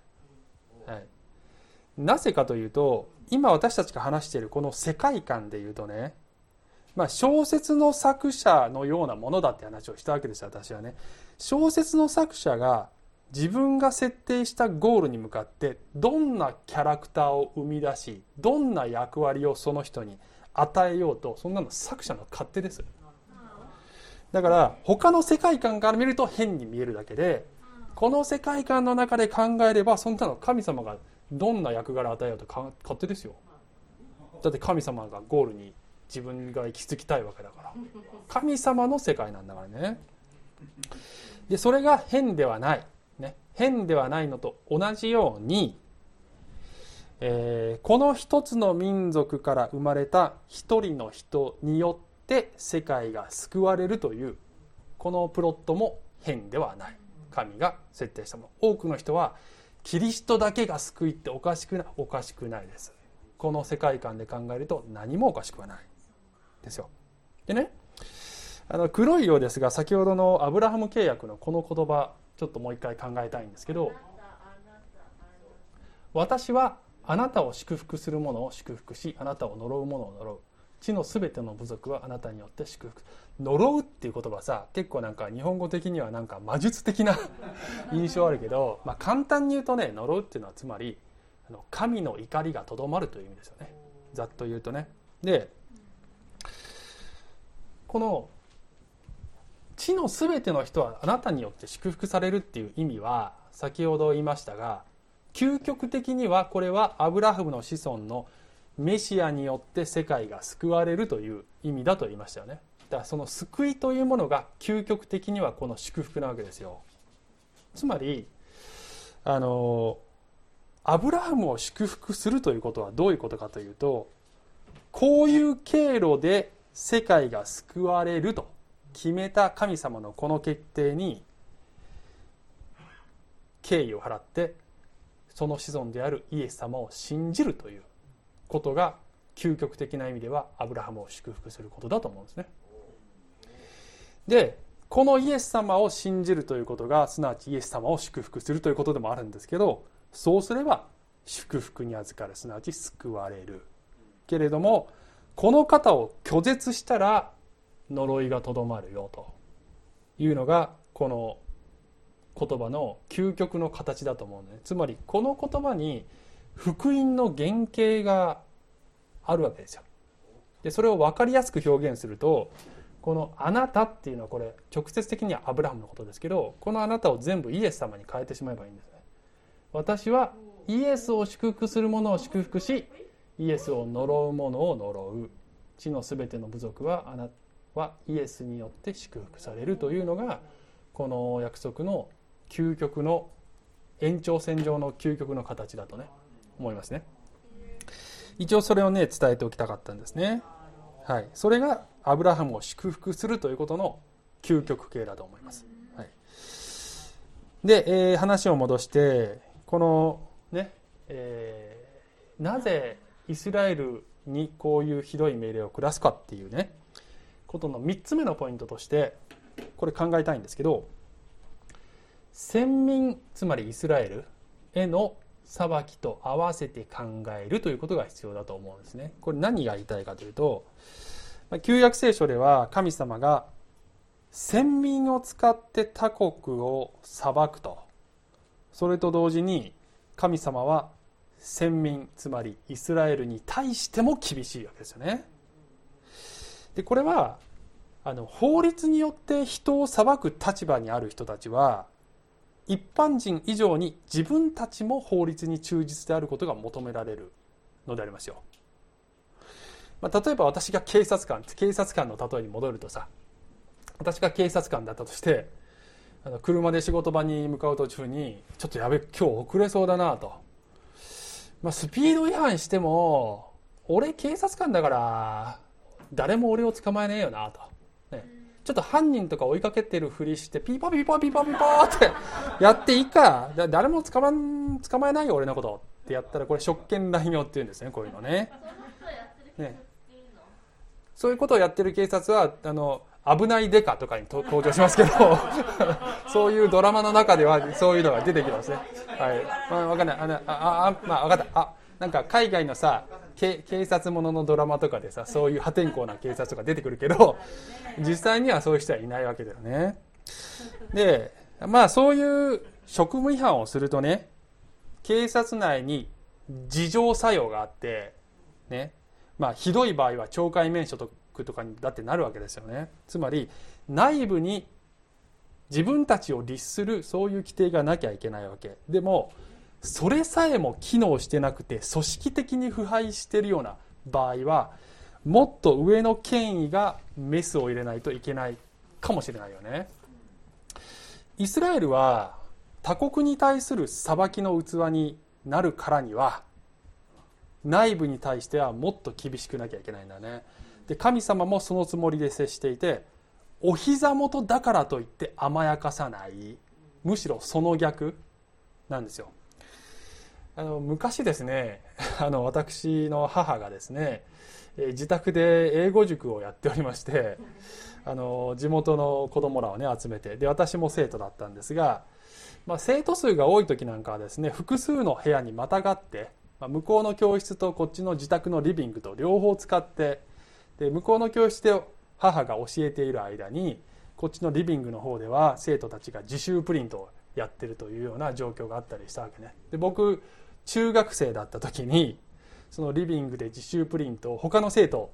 Speaker 1: はい、なぜかというと今私たちが話しているこの世界観でいうとね、まあ、小説の作者のようなものだって話をしたわけです私はね。小説の作者が自分が設定したゴールに向かってどんなキャラクターを生み出しどんな役割をその人に与えようとそんなの作者の勝手です。だから他の世界観から見ると変に見えるだけでこの世界観の中で考えればそんなの神様がどんな役柄を与えようと勝手ですよ。だって神様がゴールに自分が行き着きたいわけだから。神様の世界なんだからね。でそれが変ではない、ね、変ではないのと同じように、えー、この一つの民族から生まれた一人の人によって世界が救われるというこのプロットも変ではない。神が設定したもの。多くの人はキリストだけが救いっておかしくないおかしくないです。この世界観で考えると何もおかしくはない。ですよ。でねあの黒いようですが先ほどのアブラハム契約のこの言葉ちょっともう一回考えたいんですけど私はあなたを祝福する者を祝福しあなたを呪う者を呪う。地のすべての部族はあなたによって祝福。呪うっていう言葉さ結構なんか日本語的にはなんか魔術的な 印象あるけど、まあ、簡単に言うとね呪うっていうのはつまりあの神の怒りがとどまるという意味ですよね。ざっと言うとね。でこの地のすべての人はあなたによって祝福されるっていう意味は先ほど言いましたが究極的にはこれはアブラハムの子孫のメシアによって世界が救われるという意味だと言いましたよね。だからその救いというものが究極的にはこの祝福なわけですよ。つまりあのアブラハムを祝福するということはどういうことかというとこういう経路で世界が救われると決めた神様のこの決定に敬意を払ってその子孫であるイエス様を信じるということが究極的な意味ではアブラハムを祝福することだと思うんですね。でこのイエス様を信じるということがすなわちイエス様を祝福するということでもあるんですけどそうすれば祝福に預かるすなわち救われるけれどもこの方を拒絶したら呪いがとどまるよというのがこの言葉の究極の形だと思うのねつまりこの言葉に福音の原型があるわけですよ。でそれを分かりやすく表現するとこの「あなた」っていうのはこれ直接的にはアブラハムのことですけどこの「あなた」を全部イエス様に変えてしまえばいいんですね。私はイエスを祝福する者を祝福しイエスを呪う者を呪う。地のすべての部族はあなたはイエスによって祝福されるというのがこの約束の究極の延長線上の究極の形だとね。思いますね。一応それをね伝えておきたかったんですね。はい。それがアブラハムを祝福するということの究極形だと思います、はい、で、えー、話を戻してこのね、えー、なぜイスラエルにこういうひどい命令を下すかっていうねことの3つ目のポイントとしてこれ考えたいんですけど先民つまりイスラエルへの裁きと合わせて考えるということが必要だと思うんですね。これ何が言いたいかというと旧約聖書では神様が先民を使って他国を裁くとそれと同時に神様は先民つまりイスラエルに対しても厳しいわけですよね。でこれはあの法律によって人を裁く立場にある人たちは一般人以上に自分たちも法律に忠実であることが求められるのでありますよ。まあ、例えば私が警察官警察官の例えに戻るとさ私が警察官だったとしてあの車で仕事場に向かう途中にちょっとやべ今日遅れそうだなと、まあ、スピード違反しても俺警察官だから誰も俺を捕まえねえよなと、ちょっと犯人とか追いかけてるふりしてピーパーピーパーピーパーピーパーってやっていいか誰も捕ま捕まえないよ俺のことってやったらこれ職権乱用っていうんですねこういうのね。ね。そういうことをやってる警察はあのあぶない刑事とかに登場しますけど そういうドラマの中ではそういうのが出てきますね。はい。まあ分かんない。あああまあ分かった。あなんか海外のさ警察もののドラマとかでさそういう破天荒な警察とか出てくるけど実際にはそういう人はいないわけだよね。でまあそういう職務違反をするとね警察内に自浄作用があってね。まあひどい場合は懲戒免職とかにだってなるわけですよね。つまり内部に自分たちを律するそういう規定がなきゃいけないわけ。でもそれさえも機能してなくて組織的に腐敗しているような場合はもっと上の権威がメスを入れないといけないかもしれないよね。イスラエルは他国に対する裁きの器になるからには内部に対してはもっと厳しくなきゃいけないんだね。で神様もそのつもりで接していてお膝元だからといって甘やかさない。むしろその逆なんですよ。あの昔ですね あの私の母がですね自宅で英語塾をやっておりましてあの地元の子供らをね集めてで私も生徒だったんですが、まあ、生徒数が多い時なんかはですね複数の部屋にまたがって、まあ、向こうの教室とこっちの自宅のリビングと両方使ってで向こうの教室で母が教えている間にこっちのリビングの方では生徒たちが自習プリントをやってるというような状況があったりしたわけね。で僕中学生だった時にそのリビングで自習プリントを他の生徒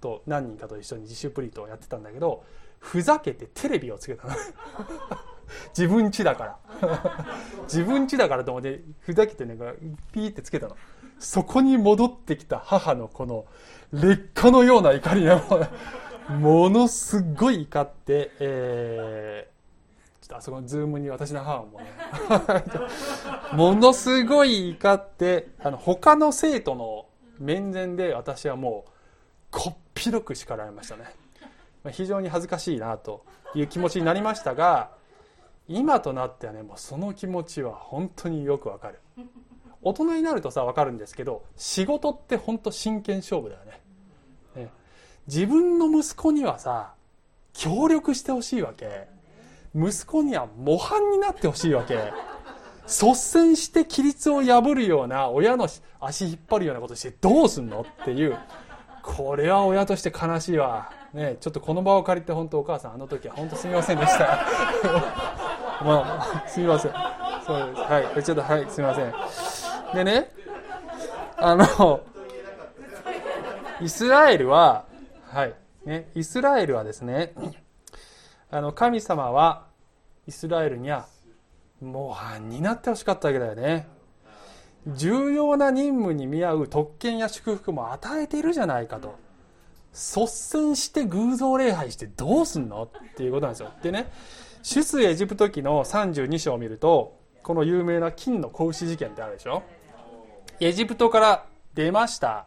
Speaker 1: と何人かと一緒に自習プリントをやってたんだけどふざけてテレビをつけたの。自分家だから。自分家だからと思ってふざけてねピーってつけたの。そこに戻ってきた母のこの烈火のような怒りがものすごい怒って、えー、ちょっとあそこのズームに私の母もね。ものすごい怒ってあの他の生徒の面前で私はもうこっぴどく叱られましたね。非常に恥ずかしいなという気持ちになりましたが今となってはねもうその気持ちは本当によくわかる。大人になるとさ分かるんですけど仕事って本当真剣勝負だよね。ね。自分の息子にはさ協力してほしいわけ息子には模範になってほしいわけ。率先して規律を破るような親の足引っ張るようなことしてどうすんのっていう。これは親として悲しいわ。ねちょっとこの場を借りて本当お母さんあの時は本当すみませんでした。まあすみません。そうです。はい。ちょっとはいすみません。でねあのイスラエルははい。ねイスラエルはですねあの神様はイスラエルには模範になってほしかったわけだよね。重要な任務に見合う特権や祝福も与えているじゃないかと。率先して偶像礼拝してどうすんのっていうことなんですよ。でね出エジプト記の32章を見るとこの有名な金の子牛事件ってあるでしょ。エジプトから出ました。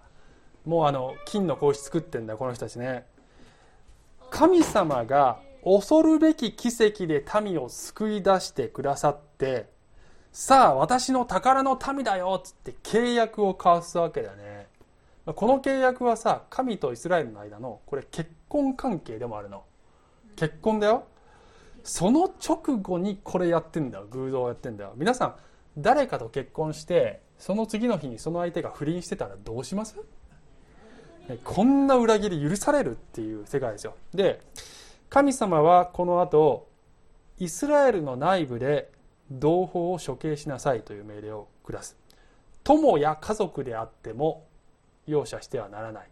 Speaker 1: もうあの金の子牛作ってんだよこの人たちね。神様が恐るべき奇跡で民を救い出してくださってさあ私の宝の民だよっつって契約を交わすわけだね。この契約はさ神とイスラエルの間のこれ結婚関係でもあるの。結婚だよ。その直後にこれやってんだよ。偶像をやってんだよ。皆さん誰かと結婚してその次の日にその相手が不倫してたらどうします？こんな裏切り許されるっていう世界ですよ。で神様はこの後イスラエルの内部で同胞を処刑しなさいという命令を下す友や家族であっても容赦してはならない。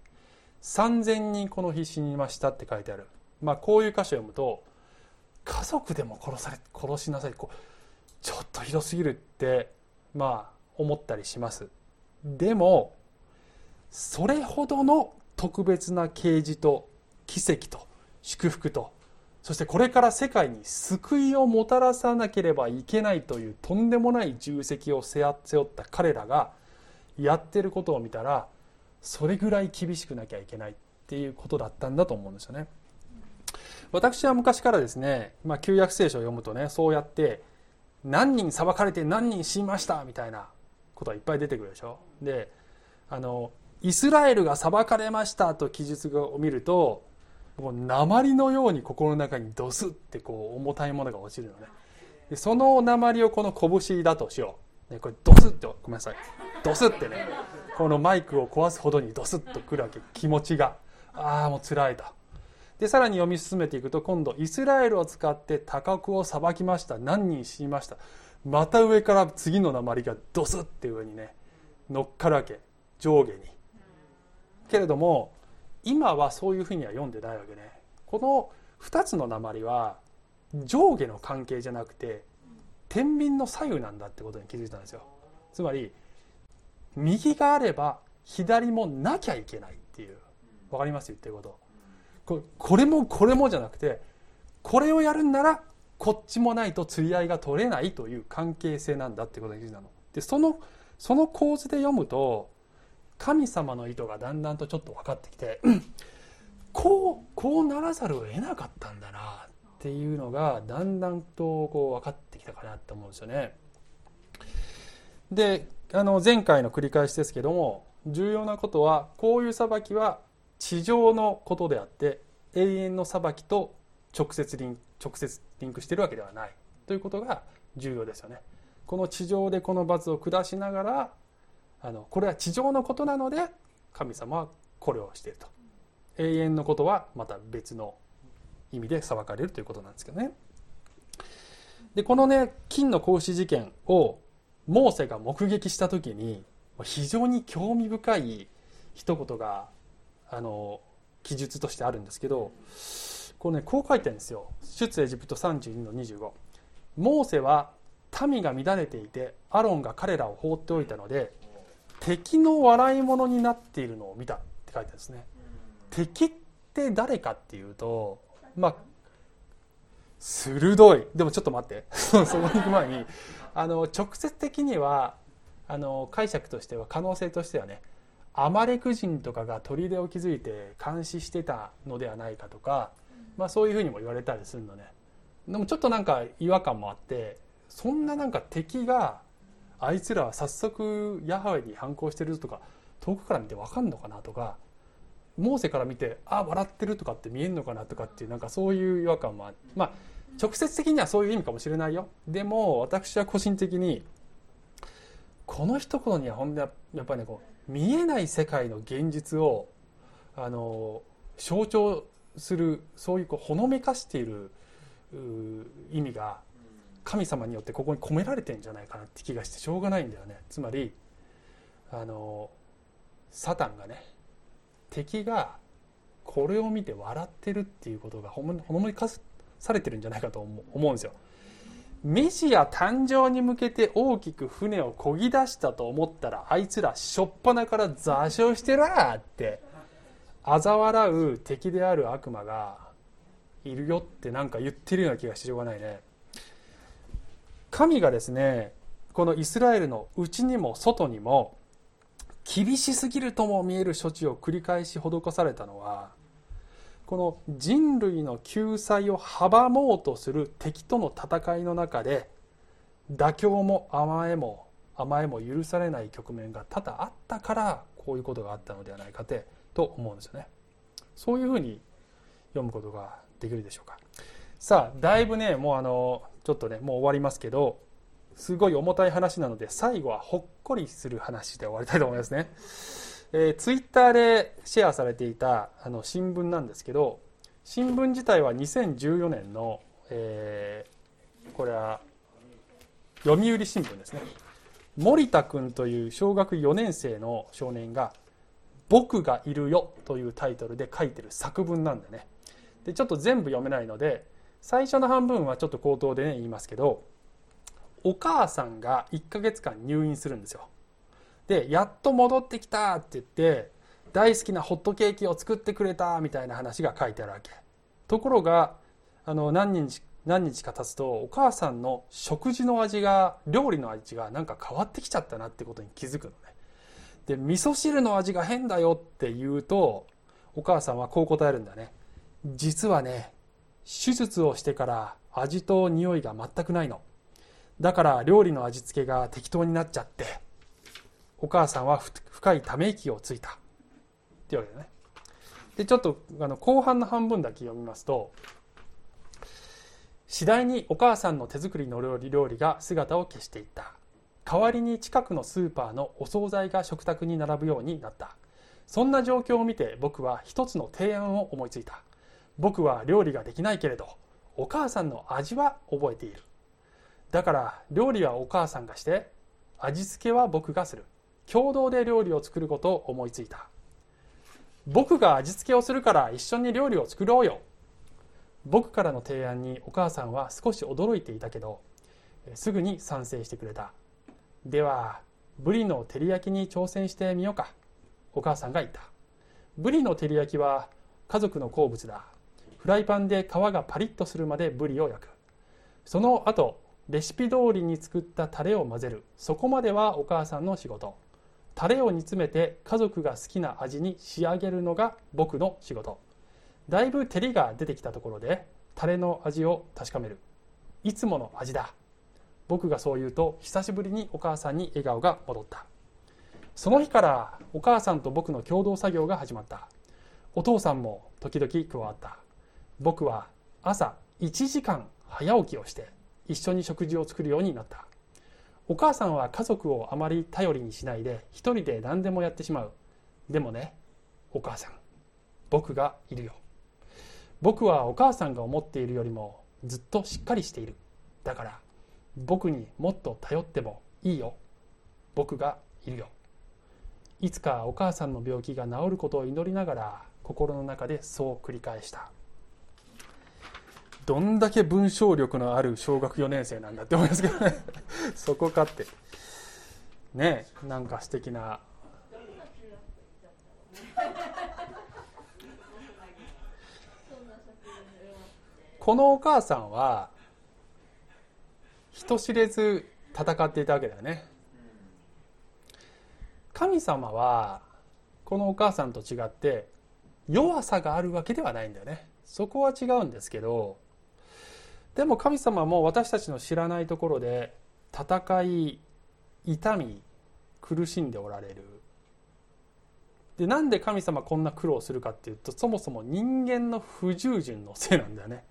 Speaker 1: 3000人この日死にましたって書いてある。まあこういう箇所を読むと家族でも殺され殺しなさい。こうちょっとひどすぎるってまあ思ったりします。でもそれほどの特別な啓示と奇跡と祝福とそしてこれから世界に救いをもたらさなければいけないというとんでもない重責を背負った彼らがやってることを見たらそれぐらい厳しくなきゃいけないっていうことだったんだと思うんですよね。私は昔からですね、まあ、旧約聖書を読むとねそうやって何人裁かれて何人死にましたみたいなことがいっぱい出てくるでしょであのイスラエルが裁かれましたと記述を見るともう鉛のように心の中にドスってこう重たいものが落ちるのね。でその鉛をこの拳だとしよう、ね、これドスッとごめんなさい。ドスってねこのマイクを壊すほどにドスッとくるわけ。気持ちが。ああもう辛いと。でさらに読み進めていくと今度イスラエルを使って多国を裁きました。何人死にました。また上から次の鉛がドスって上にね乗っかるわけ。上下に。けれども今はそういうふうには読んでないわけね。この2つの鉛は上下の関係じゃなくて天秤の左右なんだってことに気づいたんですよ。つまり右があれば左もなきゃいけないっていう。分かります？言ってること。これもこれもじゃなくてこれをやるんならこっちもないと釣り合いが取れないという関係性なんだってことに気づいたの。でそのその構図で読むと神様の意図がだんだんとちょっと分かってきて こうこうならざるを得なかったんだなっていうのがだんだんとこう分かってきたかなと思うんですよね。であの前回の繰り返しですけども重要なことはこういう裁きは地上のことであって永遠の裁きと直接リン直接リンクしているわけではないということが重要ですよね。この地上でこの罰を下しながらあのこれは地上のことなので神様はこれをしていると。永遠のことはまた別の意味で裁かれるということなんですけどね。でこのね金の格子事件をモーセが目撃した時に非常に興味深い一言があの記述としてあるんですけどこれねこう書いてるんですよ。出エジプト32の25モーセは民が乱れていてアロンが彼らを放っておいたので敵の笑い物になっているのを見たって書いてあるんですね。敵って誰かっていうとまあ鋭い。でもちょっと待って。そこに行く前にあの直接的にはあの解釈としては可能性としてはねアマレク人とかが砦を築いて監視してたのではないかとか、まあ、そういうふうにも言われたりするのね。でもちょっとなんか違和感もあってそんななんか敵があいつらは早速ヤハウェに反抗してるとか遠くから見て分かんのかなとかモーセから見てあ笑ってるとかって見えるのかなとかっていうなんかそういう違和感もあまあ直接的にはそういう意味かもしれないよ。でも私は個人的にこの一言にはほんでやっぱりねこう見えない世界の現実をあの象徴するそういうこうほのめかしている意味が神様によってここに込められてんじゃないかなって気がしてしょうがないんだよねつまりあのサタンがね敵がこれを見て笑ってるっていうことがほのめかされてるんじゃないかと思うんですよ。メシア誕生に向けて大きく船を漕ぎ出したと思ったらあいつらしょっぱなから座礁してるって嘲笑う敵である悪魔がいるよってなんか言ってるような気がしてしょうがないね。神がですねこのイスラエルの内にも外にも厳しすぎるとも見える処置を繰り返し施されたのはこの人類の救済を阻もうとする敵との戦いの中で妥協も甘えも甘えも許されない局面が多々あったからこういうことがあったのではないかてと思うんですよね。そういうふうに読むことができるでしょうか。さあだいぶねもうあのちょっとねもう終わりますけどすごい重たい話なので最後はほっこりする話で終わりたいと思いますね、えー、ツイッターでシェアされていたあの新聞なんですけど新聞自体は2014年の、えー、これは読売新聞ですね。森田君という小学4年生の少年が「僕がいるよ」というタイトルで書いてる作文なんでね。でちょっと全部読めないので最初の半分はちょっと口頭でね言いますけどお母さんが1ヶ月間入院するんですよ。でやっと戻ってきたって言って大好きなホットケーキを作ってくれたみたいな話が書いてあるわけ。ところがあの何日何日か経つとお母さんの食事の味が料理の味がなんか変わってきちゃったなってことに気づくのね。で味噌汁の味が変だよって言うとお母さんはこう答えるんだね。実はね手術をしてから味と匂いが全くないの。だから料理の味付けが適当になっちゃってお母さんは深いため息をついた。っていうわけだね。でちょっとあの後半の半分だけ読みますと次第にお母さんの手作りの料理料理が姿を消していった。代わりに近くのスーパーのお惣菜が食卓に並ぶようになった。そんな状況を見て僕は一つの提案を思いついた。僕は料理ができないけれどお母さんの味は覚えている。だから料理はお母さんがして味付けは僕がする。共同で料理を作ることを思いついた。僕が味付けをするから一緒に料理を作ろうよ。僕からの提案にお母さんは少し驚いていたけどすぐに賛成してくれた。ではブリの照り焼きに挑戦してみようか。お母さんが言った。ブリの照り焼きは家族の好物だ。フライパンで皮がパリッとするまでブリを焼く。その後レシピ通りに作ったタレを混ぜる。そこまではお母さんの仕事。タレを煮詰めて家族が好きな味に仕上げるのが僕の仕事。だいぶ照りが出てきたところでタレの味を確かめる。いつもの味だ。僕がそう言うと久しぶりにお母さんに笑顔が戻った。その日からお母さんと僕の共同作業が始まった。お父さんも時々加わった。僕は朝1時間早起きをして一緒に食事を作るようになった。お母さんは家族をあまり頼りにしないで一人で何でもやってしまう。でもねお母さん僕がいるよ。僕はお母さんが思っているよりもずっとしっかりしている。だから僕にもっと頼ってもいいよ。僕がいるよ。いつかお母さんの病気が治ることを祈りながら心の中でそう繰り返した。どんだけ文章力のある小学4年生なんだって思いますけどね。そこかって。ねなんか素敵な。このお母さんは人知れず戦っていたわけだよね。神様はこのお母さんと違って弱さがあるわけではないんだよね。そこは違うんですけどでも神様も私たちの知らないところで戦い痛み苦しんでおられる。でなんで神様こんな苦労するかっていうとそもそも人間の不従順のせいなんだよね。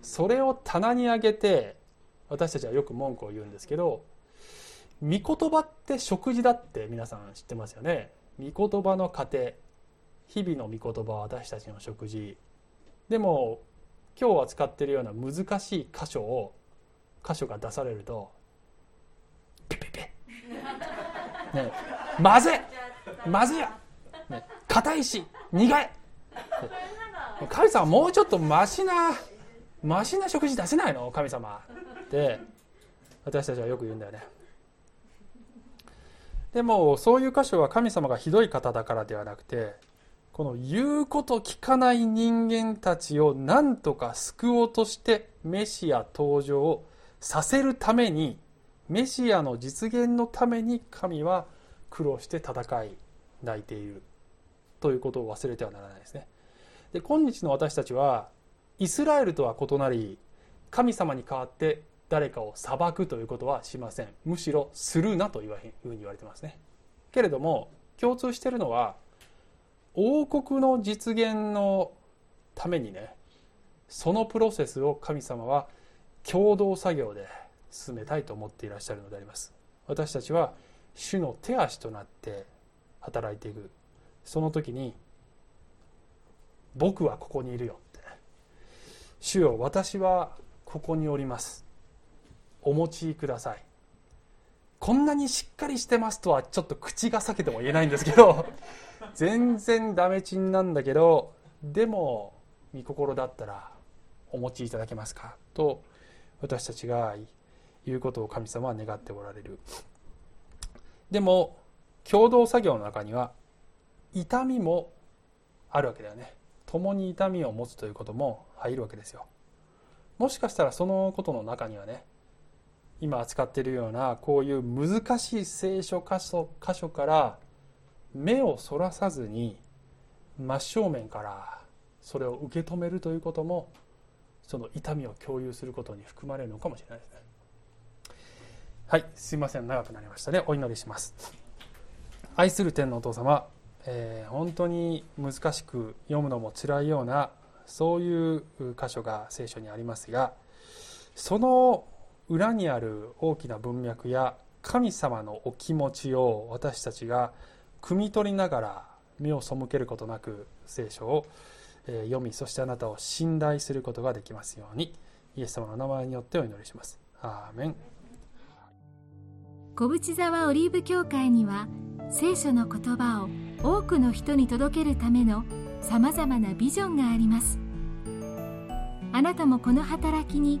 Speaker 1: それを棚に上げて私たちはよく文句を言うんですけど御言葉って食事だって皆さん知ってますよね。御言葉の糧日々の御言葉は私たちの食事。でも今日扱っているような難しい箇所を箇所が出されるとピピピ、ね、まずい。まずい。や硬、ね、いし苦い、ね、神様もうちょっとマシなマシな食事出せないの？神様。って私たちはよく言うんだよね。でもそういう箇所は神様がひどい方だからではなくてこの言うこと聞かない人間たちを何とか救おうとしてメシア登場をさせるためにメシアの実現のために神は苦労して戦い泣いているということを忘れてはならないですね。で今日の私たちはイスラエルとは異なり神様に代わって誰かを裁くということはしません。むしろするなというふうに言われてますね。けれども共通してるのは王国の実現のためにねそのプロセスを神様は共同作業で進めたいと思っていらっしゃるのであります。私たちは主の手足となって働いていく。その時に僕はここにいるよって。主よ私はここにおります。お持ちください。こんなにしっかりしてますとはちょっと口が裂けても言えないんですけど 全然ダメチンなんだけどでも御心だったらお持ちいただけますか？と私たちが言うことを神様は願っておられる。でも共同作業の中には痛みもあるわけだよね。共に痛みを持つということも入るわけですよ。もしかしたらそのことの中にはね今扱っているようなこういう難しい聖書箇所箇所から目をそらさずに真正面からそれを受け止めるということもその痛みを共有することに含まれるのかもしれないですね。はいすいません長くなりましたね。お祈りします。愛する天のお父様えー、本当に難しく読むのも辛いようなそういう箇所が聖書にありますがその裏にある大きな文脈や神様のお気持ちを私たちが汲み取りながら目を背けることなく聖書を読みそしてあなたを信頼することができますようにイエス様の名前によってお祈りします。アーメン。
Speaker 2: 小淵沢オリーブ教会には聖書の言葉を多くの人に届けるためのさまざまなビジョンがあります。あなたもこの働きに